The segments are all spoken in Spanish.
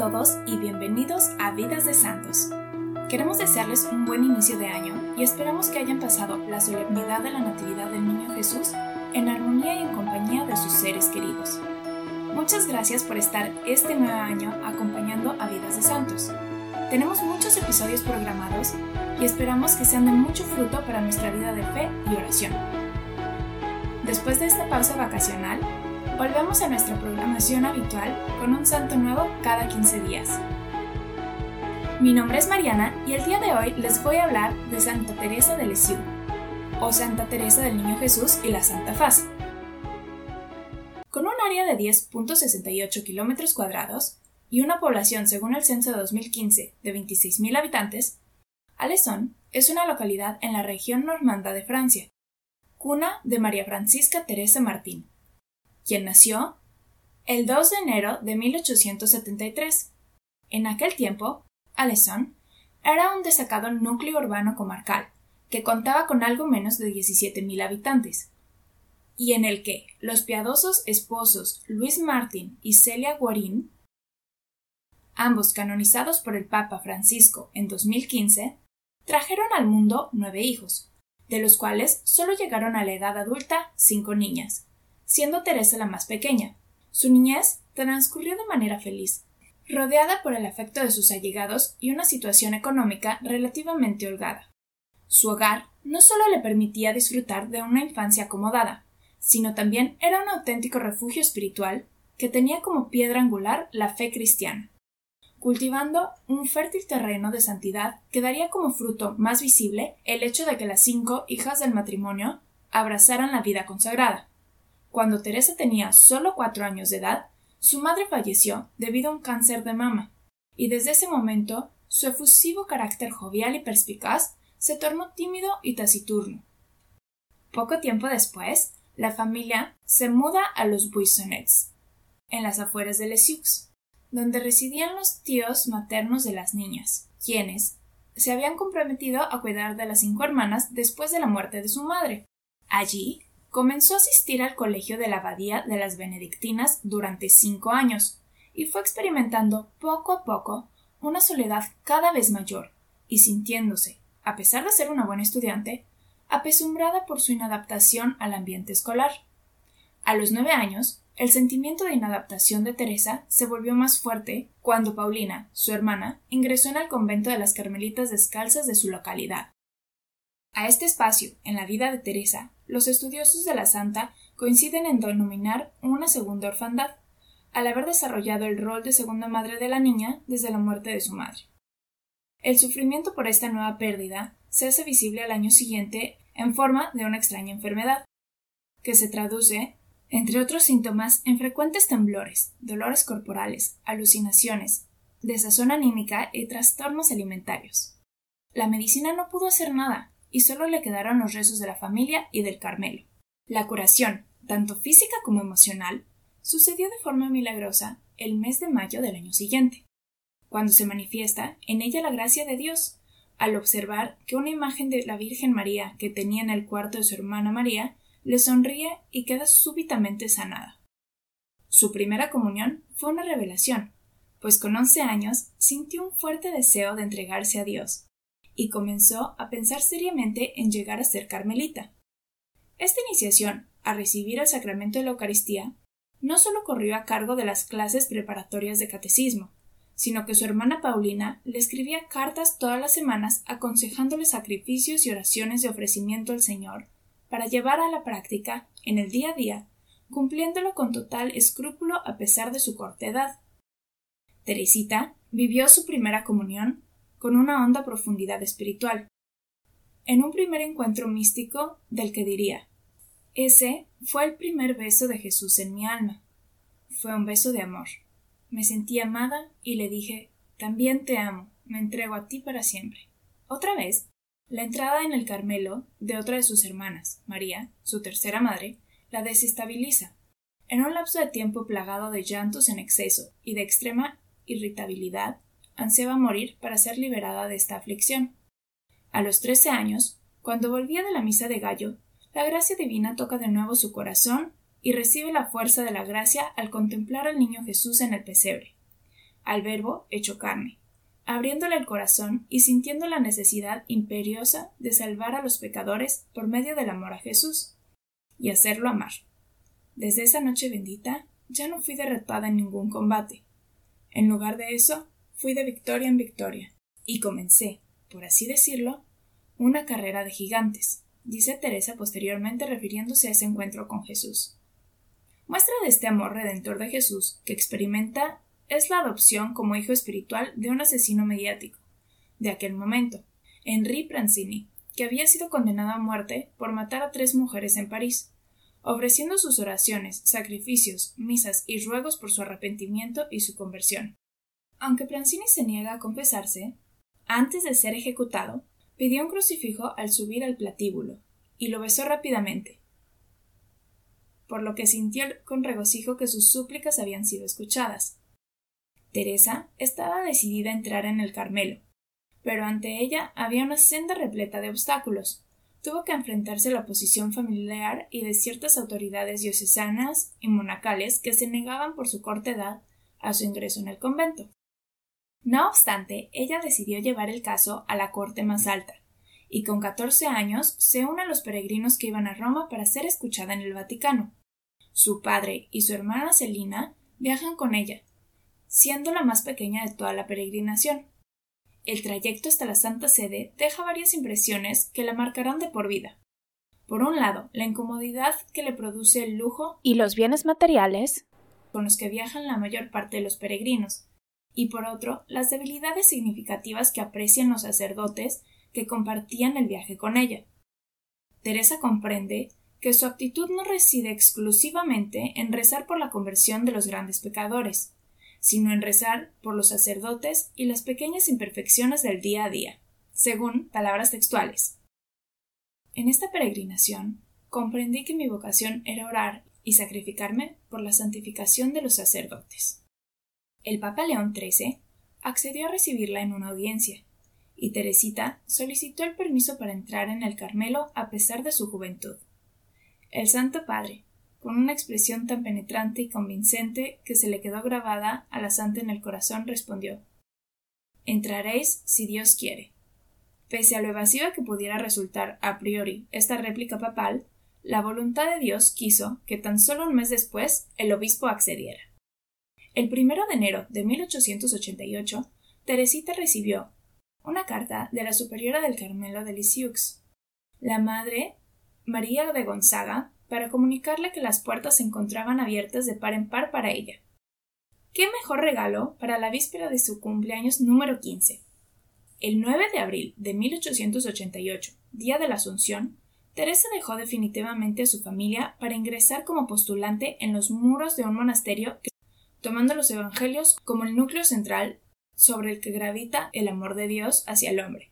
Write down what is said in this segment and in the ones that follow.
todos y bienvenidos a Vidas de Santos. Queremos desearles un buen inicio de año y esperamos que hayan pasado la solemnidad de la Natividad del Niño Jesús en armonía y en compañía de sus seres queridos. Muchas gracias por estar este nuevo año acompañando a Vidas de Santos. Tenemos muchos episodios programados y esperamos que sean de mucho fruto para nuestra vida de fe y oración. Después de esta pausa vacacional, volvemos a nuestra programación habitual con un santo nuevo cada 15 días. Mi nombre es Mariana y el día de hoy les voy a hablar de Santa Teresa de Lisieux, o Santa Teresa del Niño Jesús y la Santa Faz. Con un área de 10.68 kilómetros cuadrados y una población según el censo de 2015 de 26.000 habitantes, Alesson es una localidad en la región normanda de Francia, cuna de María Francisca Teresa Martín, quien nació el 2 de enero de 1873. En aquel tiempo, Alesson era un destacado núcleo urbano comarcal, que contaba con algo menos de 17.000 habitantes, y en el que los piadosos esposos Luis Martín y Celia Guarín, ambos canonizados por el Papa Francisco en 2015, trajeron al mundo nueve hijos, de los cuales solo llegaron a la edad adulta cinco niñas, siendo Teresa la más pequeña. Su niñez transcurrió de manera feliz, rodeada por el afecto de sus allegados y una situación económica relativamente holgada. Su hogar no solo le permitía disfrutar de una infancia acomodada, sino también era un auténtico refugio espiritual que tenía como piedra angular la fe cristiana, cultivando un fértil terreno de santidad que daría como fruto más visible el hecho de que las cinco hijas del matrimonio abrazaran la vida consagrada. Cuando Teresa tenía solo cuatro años de edad, su madre falleció debido a un cáncer de mama, y desde ese momento su efusivo carácter jovial y perspicaz se tornó tímido y taciturno. Poco tiempo después, la familia se muda a los Buissonets, en las afueras de Lisieux, donde residían los tíos maternos de las niñas, quienes se habían comprometido a cuidar de las cinco hermanas después de la muerte de su madre. Allí Comenzó a asistir al colegio de la Abadía de las Benedictinas durante cinco años, y fue experimentando poco a poco una soledad cada vez mayor, y sintiéndose, a pesar de ser una buena estudiante, apesumbrada por su inadaptación al ambiente escolar. A los nueve años, el sentimiento de inadaptación de Teresa se volvió más fuerte cuando Paulina, su hermana, ingresó en el convento de las Carmelitas Descalzas de su localidad. A este espacio, en la vida de Teresa, los estudiosos de la santa coinciden en denominar una segunda orfandad, al haber desarrollado el rol de segunda madre de la niña desde la muerte de su madre. El sufrimiento por esta nueva pérdida se hace visible al año siguiente en forma de una extraña enfermedad, que se traduce, entre otros síntomas, en frecuentes temblores, dolores corporales, alucinaciones, desazón anímica y trastornos alimentarios. La medicina no pudo hacer nada, y solo le quedaron los rezos de la familia y del Carmelo. La curación, tanto física como emocional, sucedió de forma milagrosa el mes de mayo del año siguiente, cuando se manifiesta en ella la gracia de Dios, al observar que una imagen de la Virgen María que tenía en el cuarto de su hermana María le sonríe y queda súbitamente sanada. Su primera comunión fue una revelación, pues con once años sintió un fuerte deseo de entregarse a Dios, y comenzó a pensar seriamente en llegar a ser carmelita. Esta iniciación a recibir el sacramento de la Eucaristía no solo corrió a cargo de las clases preparatorias de catecismo, sino que su hermana Paulina le escribía cartas todas las semanas aconsejándole sacrificios y oraciones de ofrecimiento al Señor para llevar a la práctica en el día a día, cumpliéndolo con total escrúpulo a pesar de su corta edad. Teresita vivió su primera comunión con una honda profundidad espiritual. En un primer encuentro místico del que diría Ese fue el primer beso de Jesús en mi alma. Fue un beso de amor. Me sentí amada y le dije También te amo, me entrego a ti para siempre. Otra vez, la entrada en el Carmelo de otra de sus hermanas, María, su tercera madre, la desestabiliza. En un lapso de tiempo plagado de llantos en exceso y de extrema irritabilidad, ansiaba morir para ser liberada de esta aflicción. A los trece años, cuando volvía de la misa de gallo, la gracia divina toca de nuevo su corazón y recibe la fuerza de la gracia al contemplar al niño Jesús en el pesebre. al Verbo hecho carne, abriéndole el corazón y sintiendo la necesidad imperiosa de salvar a los pecadores por medio del amor a Jesús y hacerlo amar. Desde esa noche bendita ya no fui derrotada en ningún combate. En lugar de eso, fui de victoria en victoria, y comencé, por así decirlo, una carrera de gigantes, dice Teresa posteriormente refiriéndose a ese encuentro con Jesús. Muestra de este amor redentor de Jesús que experimenta es la adopción como hijo espiritual de un asesino mediático de aquel momento, Henri Pranzini, que había sido condenado a muerte por matar a tres mujeres en París, ofreciendo sus oraciones, sacrificios, misas y ruegos por su arrepentimiento y su conversión. Aunque Pranzini se niega a confesarse, antes de ser ejecutado, pidió un crucifijo al subir al platíbulo, y lo besó rápidamente, por lo que sintió con regocijo que sus súplicas habían sido escuchadas. Teresa estaba decidida a entrar en el Carmelo, pero ante ella había una senda repleta de obstáculos. Tuvo que enfrentarse a la oposición familiar y de ciertas autoridades diocesanas y monacales que se negaban por su corta edad a su ingreso en el convento. No obstante, ella decidió llevar el caso a la corte más alta, y con catorce años se une a los peregrinos que iban a Roma para ser escuchada en el Vaticano. Su padre y su hermana Celina viajan con ella, siendo la más pequeña de toda la peregrinación. El trayecto hasta la Santa Sede deja varias impresiones que la marcarán de por vida. Por un lado, la incomodidad que le produce el lujo y los bienes materiales con los que viajan la mayor parte de los peregrinos, y por otro, las debilidades significativas que aprecian los sacerdotes que compartían el viaje con ella. Teresa comprende que su actitud no reside exclusivamente en rezar por la conversión de los grandes pecadores, sino en rezar por los sacerdotes y las pequeñas imperfecciones del día a día, según palabras textuales. En esta peregrinación comprendí que mi vocación era orar y sacrificarme por la santificación de los sacerdotes. El Papa León XIII accedió a recibirla en una audiencia, y Teresita solicitó el permiso para entrar en el Carmelo a pesar de su juventud. El Santo Padre, con una expresión tan penetrante y convincente que se le quedó grabada a la santa en el corazón, respondió Entraréis si Dios quiere. Pese a lo evasiva que pudiera resultar a priori esta réplica papal, la voluntad de Dios quiso que tan solo un mes después el obispo accediera. El primero de enero de 1888, Teresita recibió una carta de la superiora del Carmelo de Lisieux, la madre María de Gonzaga, para comunicarle que las puertas se encontraban abiertas de par en par para ella. ¿Qué mejor regalo para la víspera de su cumpleaños número 15? El 9 de abril de 1888, día de la Asunción, Teresa dejó definitivamente a su familia para ingresar como postulante en los muros de un monasterio que, tomando los evangelios como el núcleo central sobre el que gravita el amor de Dios hacia el hombre.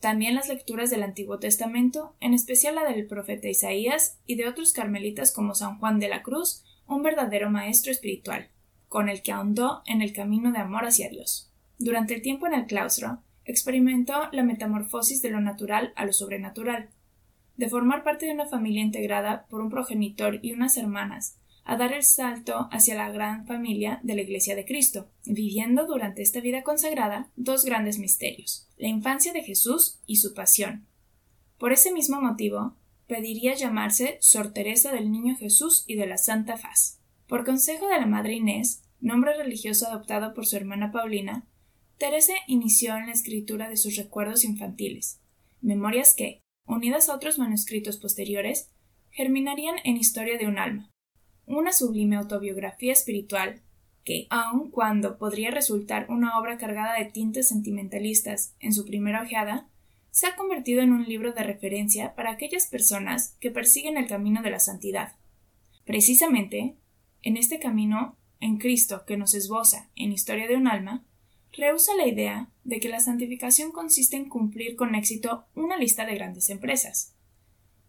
También las lecturas del Antiguo Testamento, en especial la del profeta Isaías y de otros carmelitas como San Juan de la Cruz, un verdadero maestro espiritual, con el que ahondó en el camino de amor hacia Dios. Durante el tiempo en el claustro, experimentó la metamorfosis de lo natural a lo sobrenatural, de formar parte de una familia integrada por un progenitor y unas hermanas, a dar el salto hacia la gran familia de la Iglesia de Cristo, viviendo durante esta vida consagrada dos grandes misterios, la infancia de Jesús y su pasión. Por ese mismo motivo, pediría llamarse Sor Teresa del Niño Jesús y de la Santa Faz. Por consejo de la Madre Inés, nombre religioso adoptado por su hermana Paulina, Teresa inició en la escritura de sus recuerdos infantiles, memorias que, unidas a otros manuscritos posteriores, germinarían en Historia de un alma, una sublime autobiografía espiritual que, aun cuando podría resultar una obra cargada de tintes sentimentalistas en su primera ojeada, se ha convertido en un libro de referencia para aquellas personas que persiguen el camino de la santidad. Precisamente, en este camino en Cristo que nos esboza en Historia de un alma, rehúsa la idea de que la santificación consiste en cumplir con éxito una lista de grandes empresas,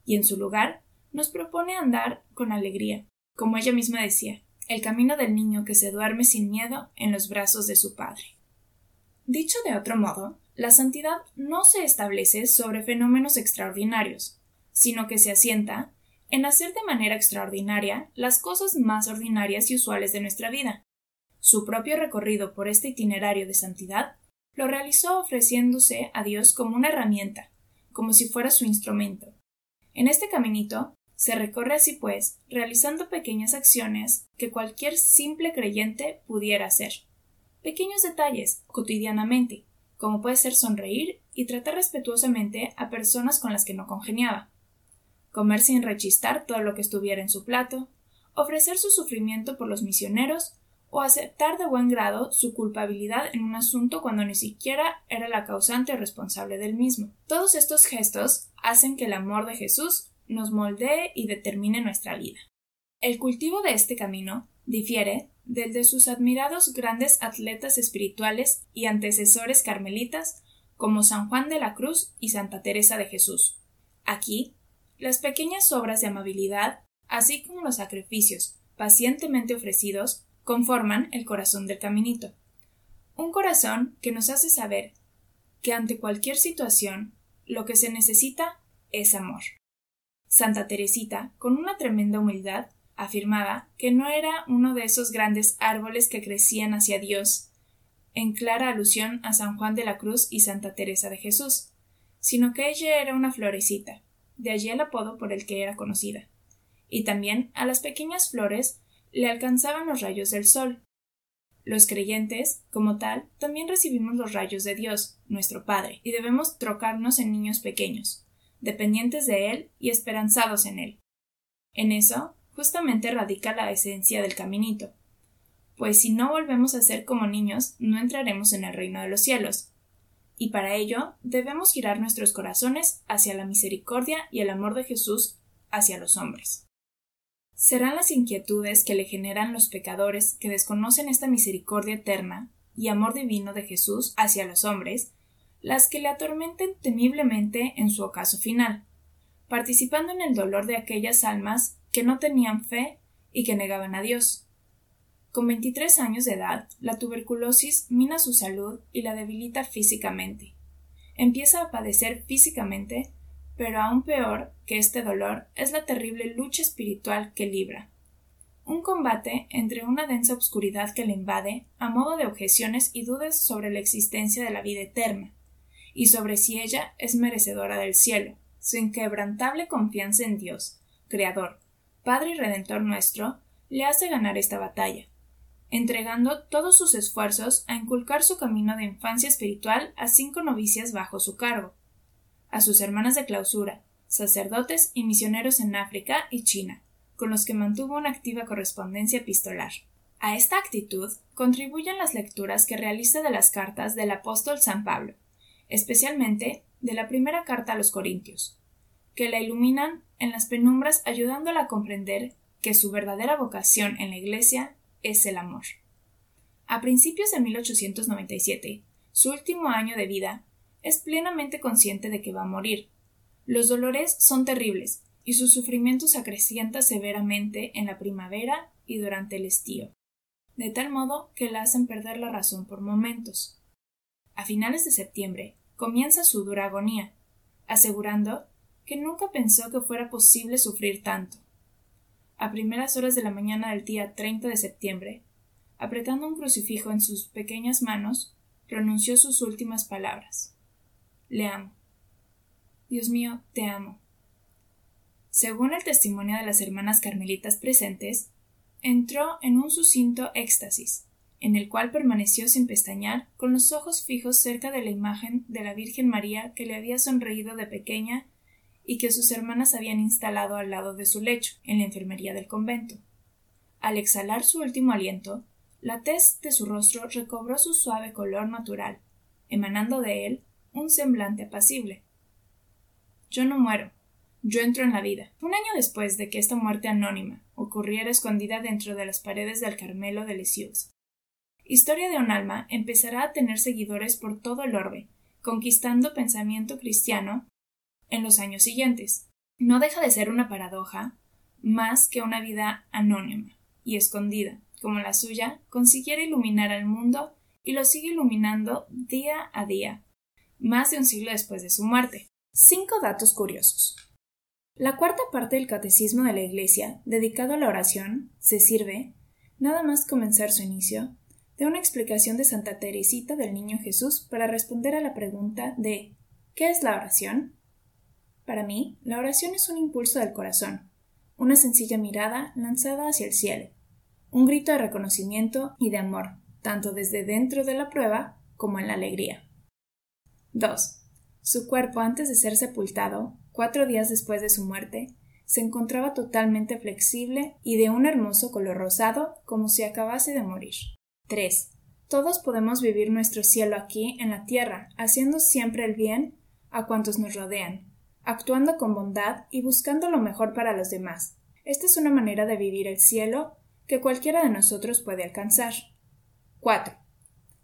y en su lugar nos propone andar con alegría, como ella misma decía, el camino del niño que se duerme sin miedo en los brazos de su padre. Dicho de otro modo, la santidad no se establece sobre fenómenos extraordinarios, sino que se asienta en hacer de manera extraordinaria las cosas más ordinarias y usuales de nuestra vida, Su propio recorrido por este itinerario de santidad lo realizó ofreciéndose a Dios como una herramienta, como si fuera su instrumento. En este caminito se recorre así pues, realizando pequeñas acciones que cualquier simple creyente pudiera hacer. Pequeños detalles, cotidianamente, como puede ser sonreír y tratar respetuosamente a personas con las que no congeniaba, comer sin rechistar todo lo que estuviera en su plato, ofrecer su sufrimiento por los misioneros o aceptar de buen grado su culpabilidad en un asunto cuando ni siquiera era la causante o responsable del mismo. Todos estos gestos hacen que el amor de Jesús nos moldee y determine nuestra vida. El cultivo de este camino difiere del de sus admirados grandes atletas espirituales y antecesores carmelitas como San Juan de la Cruz y Santa Teresa de Jesús. Aquí, las pequeñas obras de amabilidad, así como los sacrificios pacientemente ofrecidos, conforman el corazón del caminito. Un corazón que nos hace saber que ante cualquier situación lo que se necesita es amor. Santa Teresita, con una tremenda humildad, afirmaba que no era uno de esos grandes árboles que crecían hacia Dios, en clara alusión a San Juan de la Cruz y Santa Teresa de Jesús, sino que ella era una florecita, de allí el apodo por el que era conocida. Y también a las pequeñas flores le alcanzaban los rayos del sol. Los creyentes, como tal, también recibimos los rayos de Dios, nuestro Padre, y debemos trocarnos en niños pequeños, dependientes de Él y esperanzados en Él. En eso, justamente radica la esencia del caminito, pues si no volvemos a ser como niños, no entraremos en el reino de los cielos. Y para ello debemos girar nuestros corazones hacia la misericordia y el amor de Jesús hacia los hombres. Serán las inquietudes que le generan los pecadores que desconocen esta misericordia eterna y amor divino de Jesús hacia los hombres, las que le atormenten temiblemente en su ocaso final, participando en el dolor de aquellas almas que no tenían fe y que negaban a Dios. Con 23 años de edad, la tuberculosis mina su salud y la debilita físicamente. Empieza a padecer físicamente pero aún peor que este dolor es la terrible lucha espiritual que libra. Un combate entre una densa obscuridad que le invade, a modo de objeciones y dudas sobre la existencia de la vida eterna, y sobre si ella es merecedora del cielo. Su inquebrantable confianza en Dios, Creador, Padre y Redentor nuestro, le hace ganar esta batalla, entregando todos sus esfuerzos a inculcar su camino de infancia espiritual a cinco novicias bajo su cargo, a sus hermanas de clausura, sacerdotes y misioneros en África y China, con los que mantuvo una activa correspondencia epistolar. A esta actitud contribuyen las lecturas que realiza de las cartas del apóstol San Pablo, especialmente de la primera carta a los Corintios, que la iluminan en las penumbras ayudándola a comprender que su verdadera vocación en la Iglesia es el amor. A principios de 1897, su último año de vida, es plenamente consciente de que va a morir. Los dolores son terribles y su sufrimiento se acrecienta severamente en la primavera y durante el estío, de tal modo que la hacen perder la razón por momentos. A finales de septiembre comienza su dura agonía, asegurando que nunca pensó que fuera posible sufrir tanto. A primeras horas de la mañana del día 30 de septiembre, apretando un crucifijo en sus pequeñas manos, pronunció sus últimas palabras. Le amo. Dios mío, te amo. Según el testimonio de las hermanas carmelitas presentes, entró en un sucinto éxtasis, en el cual permaneció sin pestañear, con los ojos fijos cerca de la imagen de la Virgen María que le había sonreído de pequeña y que sus hermanas habían instalado al lado de su lecho, en la enfermería del convento. Al exhalar su último aliento, la tez de su rostro recobró su suave color natural, emanando de él un semblante apacible. Yo no muero, yo entro en la vida. Un año después de que esta muerte anónima ocurriera escondida dentro de las paredes del Carmelo de Lisieux, Historia de un alma empezará a tener seguidores por todo el orbe, conquistando pensamiento cristiano en los años siguientes. No deja de ser una paradoja más que una vida anónima y escondida, como la suya, consiguiera iluminar al mundo y lo sigue iluminando día a día, más de un siglo después de su muerte. Cinco datos curiosos. La cuarta parte del Catecismo de la Iglesia, dedicado a la oración, se sirve, nada más comenzar su inicio, de una explicación de Santa Teresita del Niño Jesús para responder a la pregunta de ¿qué es la oración? Para mí, la oración es un impulso del corazón, una sencilla mirada lanzada hacia el cielo, un grito de reconocimiento y de amor, tanto desde dentro de la prueba como en la alegría. 2. Su cuerpo, antes de ser sepultado, cuatro días después de su muerte, se encontraba totalmente flexible y de un hermoso color rosado, como si acabase de morir. 3. Todos podemos vivir nuestro cielo aquí en la tierra, haciendo siempre el bien a cuantos nos rodean, actuando con bondad y buscando lo mejor para los demás. Esta es una manera de vivir el cielo que cualquiera de nosotros puede alcanzar. 4.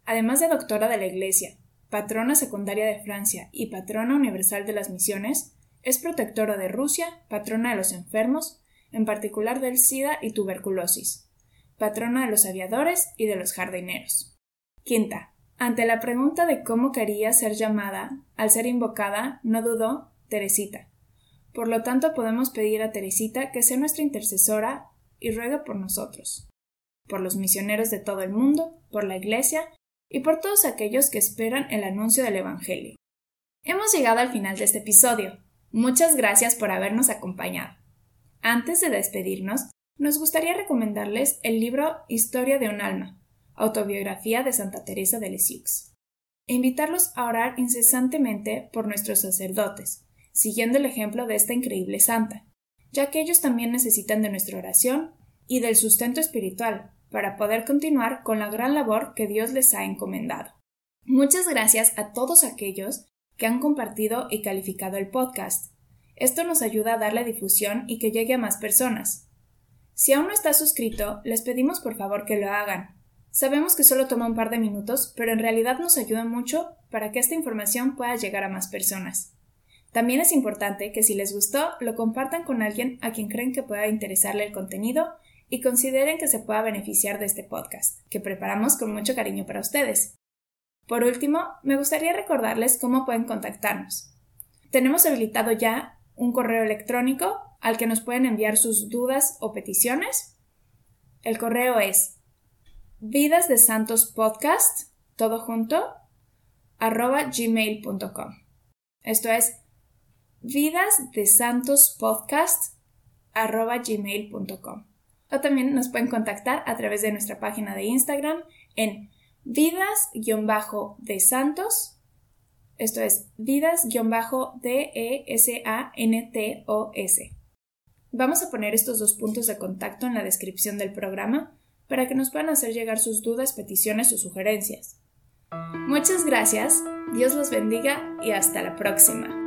Además de doctora de la Iglesia, patrona secundaria de Francia y patrona universal de las misiones, es protectora de Rusia, patrona de los enfermos, en particular del SIDA y tuberculosis, patrona de los aviadores y de los jardineros. Quinta. Ante la pregunta de cómo quería ser llamada, al ser invocada, no dudó Teresita. Por lo tanto, podemos pedir a Teresita que sea nuestra intercesora y ruegue por nosotros, por los misioneros de todo el mundo, por la Iglesia y por todos aquellos que esperan el anuncio del Evangelio. Hemos llegado al final de este episodio. Muchas gracias por habernos acompañado. Antes de despedirnos, nos gustaría recomendarles el libro Historia de un alma, autobiografía de Santa Teresa de Lisieux, e invitarlos a orar incesantemente por nuestros sacerdotes, siguiendo el ejemplo de esta increíble santa, ya que ellos también necesitan de nuestra oración y del sustento espiritual para poder continuar con la gran labor que Dios les ha encomendado. Muchas gracias a todos aquellos que han compartido y calificado el podcast. Esto nos ayuda a darle difusión y que llegue a más personas. Si aún no estás suscrito, les pedimos por favor que lo hagan. Sabemos que solo toma un par de minutos, pero en realidad nos ayuda mucho para que esta información pueda llegar a más personas. También es importante que si les gustó, lo compartan con alguien a quien creen que pueda interesarle el contenido y consideren que se pueda beneficiar de este podcast, que preparamos con mucho cariño para ustedes. Por último, me gustaría recordarles cómo pueden contactarnos. Tenemos habilitado ya un correo electrónico al que nos pueden enviar sus dudas o peticiones. El correo es vidas de santos podcast, todo junto, arroba gmail.com. Esto es vidas de santos podcast, arroba gmail.com. O también nos pueden contactar a través de nuestra página de Instagram en vidas-de santos esto es vidas-d-e-s-a-n-t-o-s. Vamos a poner estos dos puntos de contacto en la descripción del programa para que nos puedan hacer llegar sus dudas, peticiones o sugerencias. Muchas gracias, Dios los bendiga y hasta la próxima.